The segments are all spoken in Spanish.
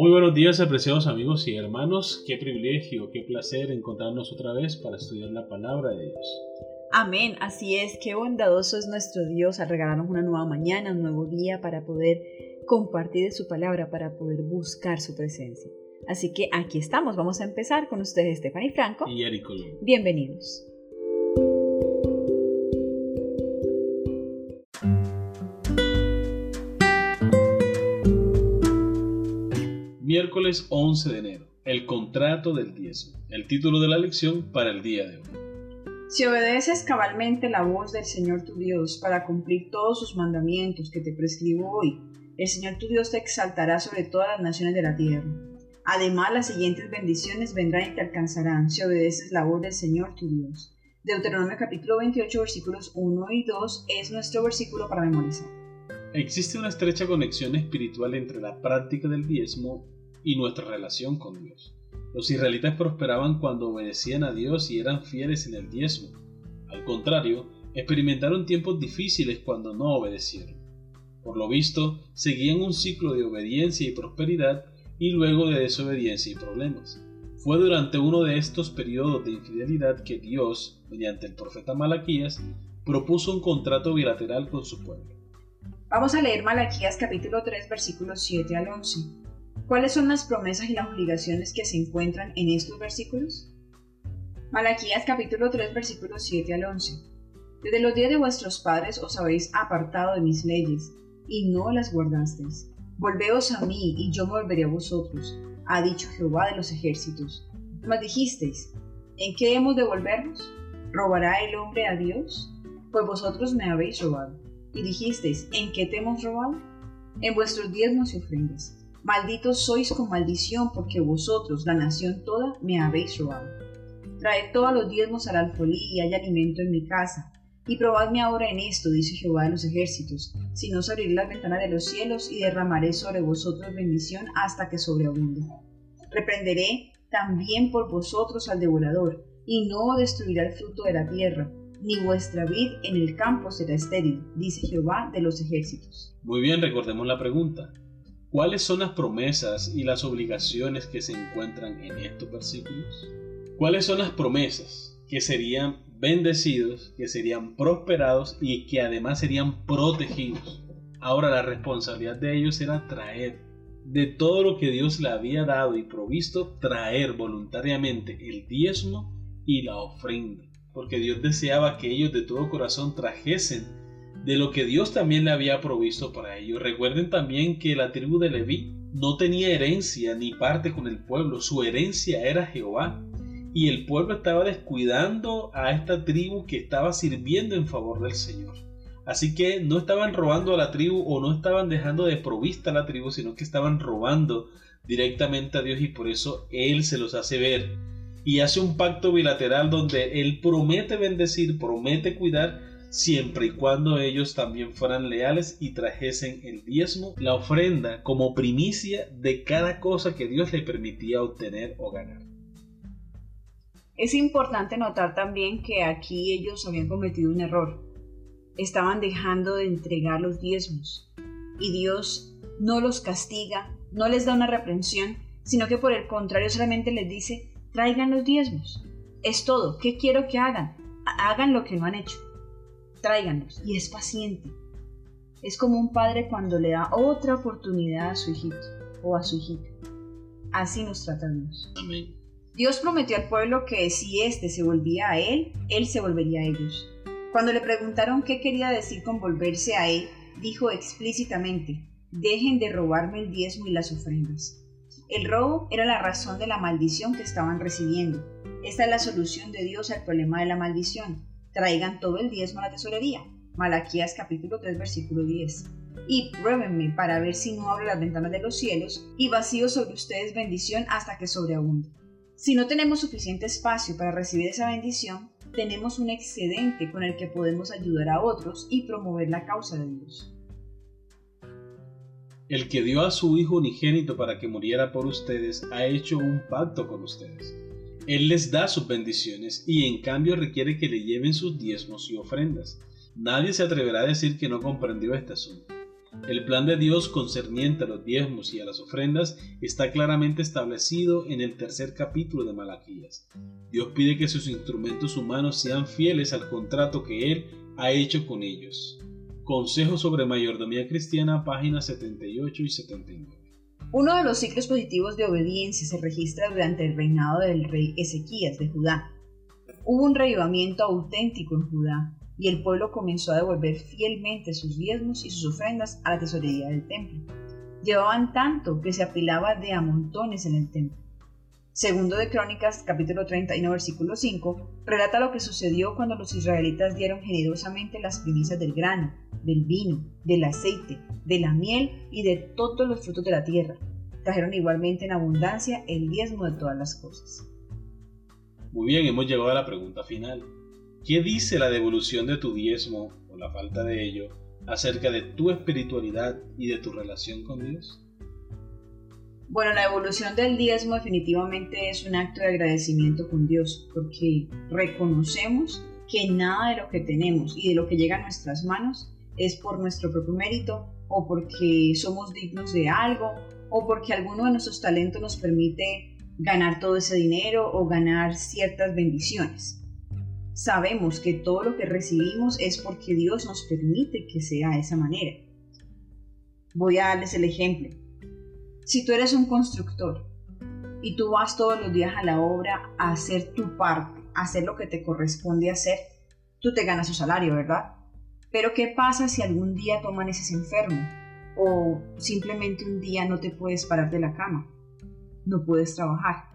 Muy buenos días, apreciados amigos y hermanos. Qué privilegio, qué placer encontrarnos otra vez para estudiar la palabra de Dios. Amén, así es, qué bondadoso es nuestro Dios al regalarnos una nueva mañana, un nuevo día para poder compartir de su palabra, para poder buscar su presencia. Así que aquí estamos, vamos a empezar con ustedes, Stephanie Franco. Y Eric Bienvenidos. Miércoles 11 de enero. El contrato del diezmo. El título de la lección para el día de hoy. Si obedeces cabalmente la voz del Señor tu Dios para cumplir todos sus mandamientos que te prescribo hoy, el Señor tu Dios te exaltará sobre todas las naciones de la tierra. Además, las siguientes bendiciones vendrán y te alcanzarán si obedeces la voz del Señor tu Dios. Deuteronomio capítulo 28 versículos 1 y 2 es nuestro versículo para memorizar. Existe una estrecha conexión espiritual entre la práctica del diezmo y nuestra relación con Dios. Los israelitas prosperaban cuando obedecían a Dios y eran fieles en el diezmo. Al contrario, experimentaron tiempos difíciles cuando no obedecieron. Por lo visto, seguían un ciclo de obediencia y prosperidad y luego de desobediencia y problemas. Fue durante uno de estos periodos de infidelidad que Dios, mediante el profeta Malaquías, propuso un contrato bilateral con su pueblo. Vamos a leer Malaquías capítulo 3 versículos 7 al 11. ¿Cuáles son las promesas y las obligaciones que se encuentran en estos versículos? Malaquías capítulo 3 versículos 7 al 11. Desde los días de vuestros padres os habéis apartado de mis leyes, y no las guardasteis. Volveos a mí, y yo volveré a vosotros, ha dicho Jehová de los ejércitos. Mas dijisteis, ¿en qué hemos de volvernos? ¿Robará el hombre a Dios? Pues vosotros me habéis robado. Y dijisteis, ¿en qué te hemos robado? En vuestros diezmos y ofrendas. Malditos sois con maldición, porque vosotros, la nación toda, me habéis robado. Traed todos los diezmos al alfolí y hay alimento en mi casa. Y probadme ahora en esto, dice Jehová de los ejércitos, si no abriré las ventanas de los cielos y derramaré sobre vosotros bendición hasta que sobreabunde. Reprenderé también por vosotros al devorador, y no destruirá el fruto de la tierra, ni vuestra vid en el campo será estéril, dice Jehová de los ejércitos. Muy bien, recordemos la pregunta. ¿Cuáles son las promesas y las obligaciones que se encuentran en estos versículos? ¿Cuáles son las promesas que serían bendecidos, que serían prosperados y que además serían protegidos? Ahora la responsabilidad de ellos era traer de todo lo que Dios le había dado y provisto, traer voluntariamente el diezmo y la ofrenda, porque Dios deseaba que ellos de todo corazón trajesen de lo que Dios también le había provisto para ellos. Recuerden también que la tribu de Leví no tenía herencia ni parte con el pueblo, su herencia era Jehová. Y el pueblo estaba descuidando a esta tribu que estaba sirviendo en favor del Señor. Así que no estaban robando a la tribu o no estaban dejando de provista a la tribu, sino que estaban robando directamente a Dios y por eso Él se los hace ver. Y hace un pacto bilateral donde Él promete bendecir, promete cuidar, siempre y cuando ellos también fueran leales y trajesen el diezmo, la ofrenda, como primicia de cada cosa que Dios le permitía obtener o ganar. Es importante notar también que aquí ellos habían cometido un error. Estaban dejando de entregar los diezmos y Dios no los castiga, no les da una reprensión, sino que por el contrario solamente les dice, traigan los diezmos. Es todo, ¿qué quiero que hagan? Hagan lo que no han hecho tráiganos. Y es paciente. Es como un padre cuando le da otra oportunidad a su hijito o a su hijita. Así nos trata Dios. Amén. Dios prometió al pueblo que si éste se volvía a Él, Él se volvería a ellos. Cuando le preguntaron qué quería decir con volverse a Él, dijo explícitamente, dejen de robarme el diezmo y las ofrendas. El robo era la razón de la maldición que estaban recibiendo. Esta es la solución de Dios al problema de la maldición traigan todo el diezmo a la tesorería. Malaquías capítulo 3 versículo 10. Y pruébenme para ver si no abro las ventanas de los cielos y vacío sobre ustedes bendición hasta que sobreabunde. Si no tenemos suficiente espacio para recibir esa bendición, tenemos un excedente con el que podemos ayudar a otros y promover la causa de Dios. El que dio a su Hijo unigénito para que muriera por ustedes ha hecho un pacto con ustedes él les da sus bendiciones y en cambio requiere que le lleven sus diezmos y ofrendas. Nadie se atreverá a decir que no comprendió este asunto. El plan de Dios concerniente a los diezmos y a las ofrendas está claramente establecido en el tercer capítulo de Malaquías. Dios pide que sus instrumentos humanos sean fieles al contrato que Él ha hecho con ellos. Consejo sobre mayordomía cristiana, páginas 78 y 79. Uno de los ciclos positivos de obediencia se registra durante el reinado del rey Ezequías de Judá. Hubo un revivamiento auténtico en Judá y el pueblo comenzó a devolver fielmente sus diezmos y sus ofrendas a la tesorería del templo. Llevaban tanto que se apilaba de a montones en el templo. Segundo de Crónicas, capítulo 31, versículo 5, relata lo que sucedió cuando los israelitas dieron generosamente las primicias del grano, del vino, del aceite, de la miel y de todos los frutos de la tierra. Trajeron igualmente en abundancia el diezmo de todas las cosas. Muy bien, hemos llegado a la pregunta final. ¿Qué dice la devolución de tu diezmo o la falta de ello acerca de tu espiritualidad y de tu relación con Dios? Bueno, la devolución del diezmo definitivamente es un acto de agradecimiento con Dios, porque reconocemos que nada de lo que tenemos y de lo que llega a nuestras manos es por nuestro propio mérito o porque somos dignos de algo o porque alguno de nuestros talentos nos permite ganar todo ese dinero o ganar ciertas bendiciones sabemos que todo lo que recibimos es porque Dios nos permite que sea de esa manera. Voy a darles el ejemplo. Si tú eres un constructor y tú vas todos los días a la obra a hacer tu parte, a hacer lo que te corresponde hacer, tú te ganas su salario, ¿verdad? Pero ¿qué pasa si algún día tú amaneces enfermo? O simplemente un día no te puedes parar de la cama, no puedes trabajar.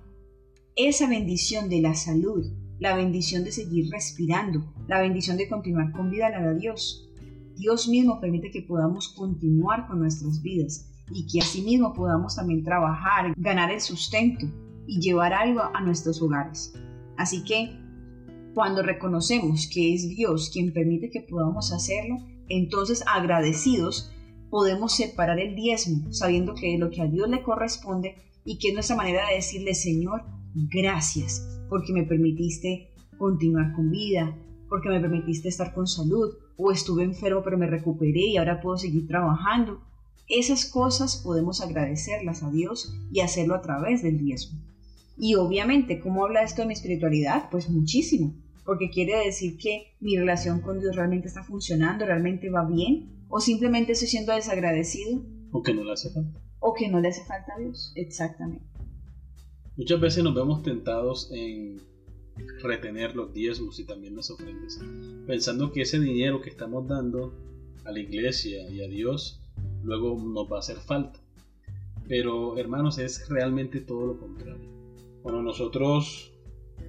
Esa bendición de la salud la bendición de seguir respirando, la bendición de continuar con vida la da Dios. Dios mismo permite que podamos continuar con nuestras vidas y que asimismo podamos también trabajar, ganar el sustento y llevar algo a nuestros hogares. Así que cuando reconocemos que es Dios quien permite que podamos hacerlo, entonces agradecidos podemos separar el diezmo, sabiendo que es lo que a Dios le corresponde y que es nuestra manera de decirle, Señor, gracias, porque me permitiste continuar con vida, porque me permitiste estar con salud, o estuve enfermo pero me recuperé y ahora puedo seguir trabajando. Esas cosas podemos agradecerlas a Dios y hacerlo a través del diezmo. Y obviamente, ¿cómo habla esto de mi espiritualidad? Pues muchísimo, porque quiere decir que mi relación con Dios realmente está funcionando, realmente va bien, o simplemente estoy siendo desagradecido. O que no le hace falta. O que no le hace falta a Dios, exactamente. Muchas veces nos vemos tentados en retener los diezmos y también las ofrendas, pensando que ese dinero que estamos dando a la iglesia y a Dios luego nos va a hacer falta. Pero hermanos, es realmente todo lo contrario. Cuando nosotros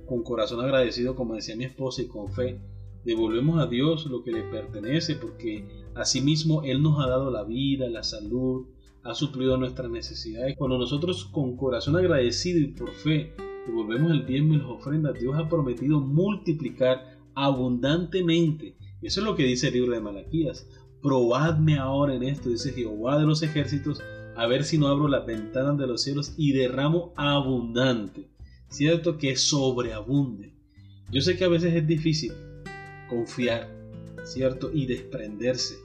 con corazón agradecido, como decía mi esposa, y con fe, devolvemos a Dios lo que le pertenece, porque asimismo Él nos ha dado la vida, la salud, ha suplido nuestras necesidades. Cuando nosotros con corazón agradecido y por fe devolvemos el diezmo y las ofrendas, Dios ha prometido multiplicar abundantemente. Eso es lo que dice el libro de Malaquías. Probadme ahora en esto, dice Jehová de los ejércitos, a ver si no abro las ventanas de los cielos y derramo abundante. Cierto que sobreabunde. Yo sé que a veces es difícil confiar, ¿cierto? Y desprenderse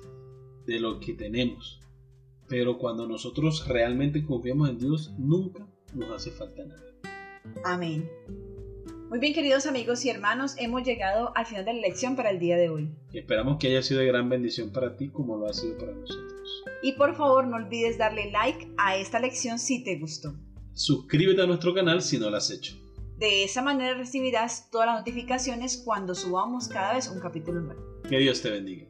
de lo que tenemos. Pero cuando nosotros realmente confiamos en Dios, nunca nos hace falta nada. Amén. Muy bien, queridos amigos y hermanos, hemos llegado al final de la lección para el día de hoy. esperamos que haya sido de gran bendición para ti como lo ha sido para nosotros. Y por favor, no olvides darle like a esta lección si te gustó. Suscríbete a nuestro canal si no lo has hecho. De esa manera recibirás todas las notificaciones cuando subamos cada vez un capítulo nuevo. Que Dios te bendiga.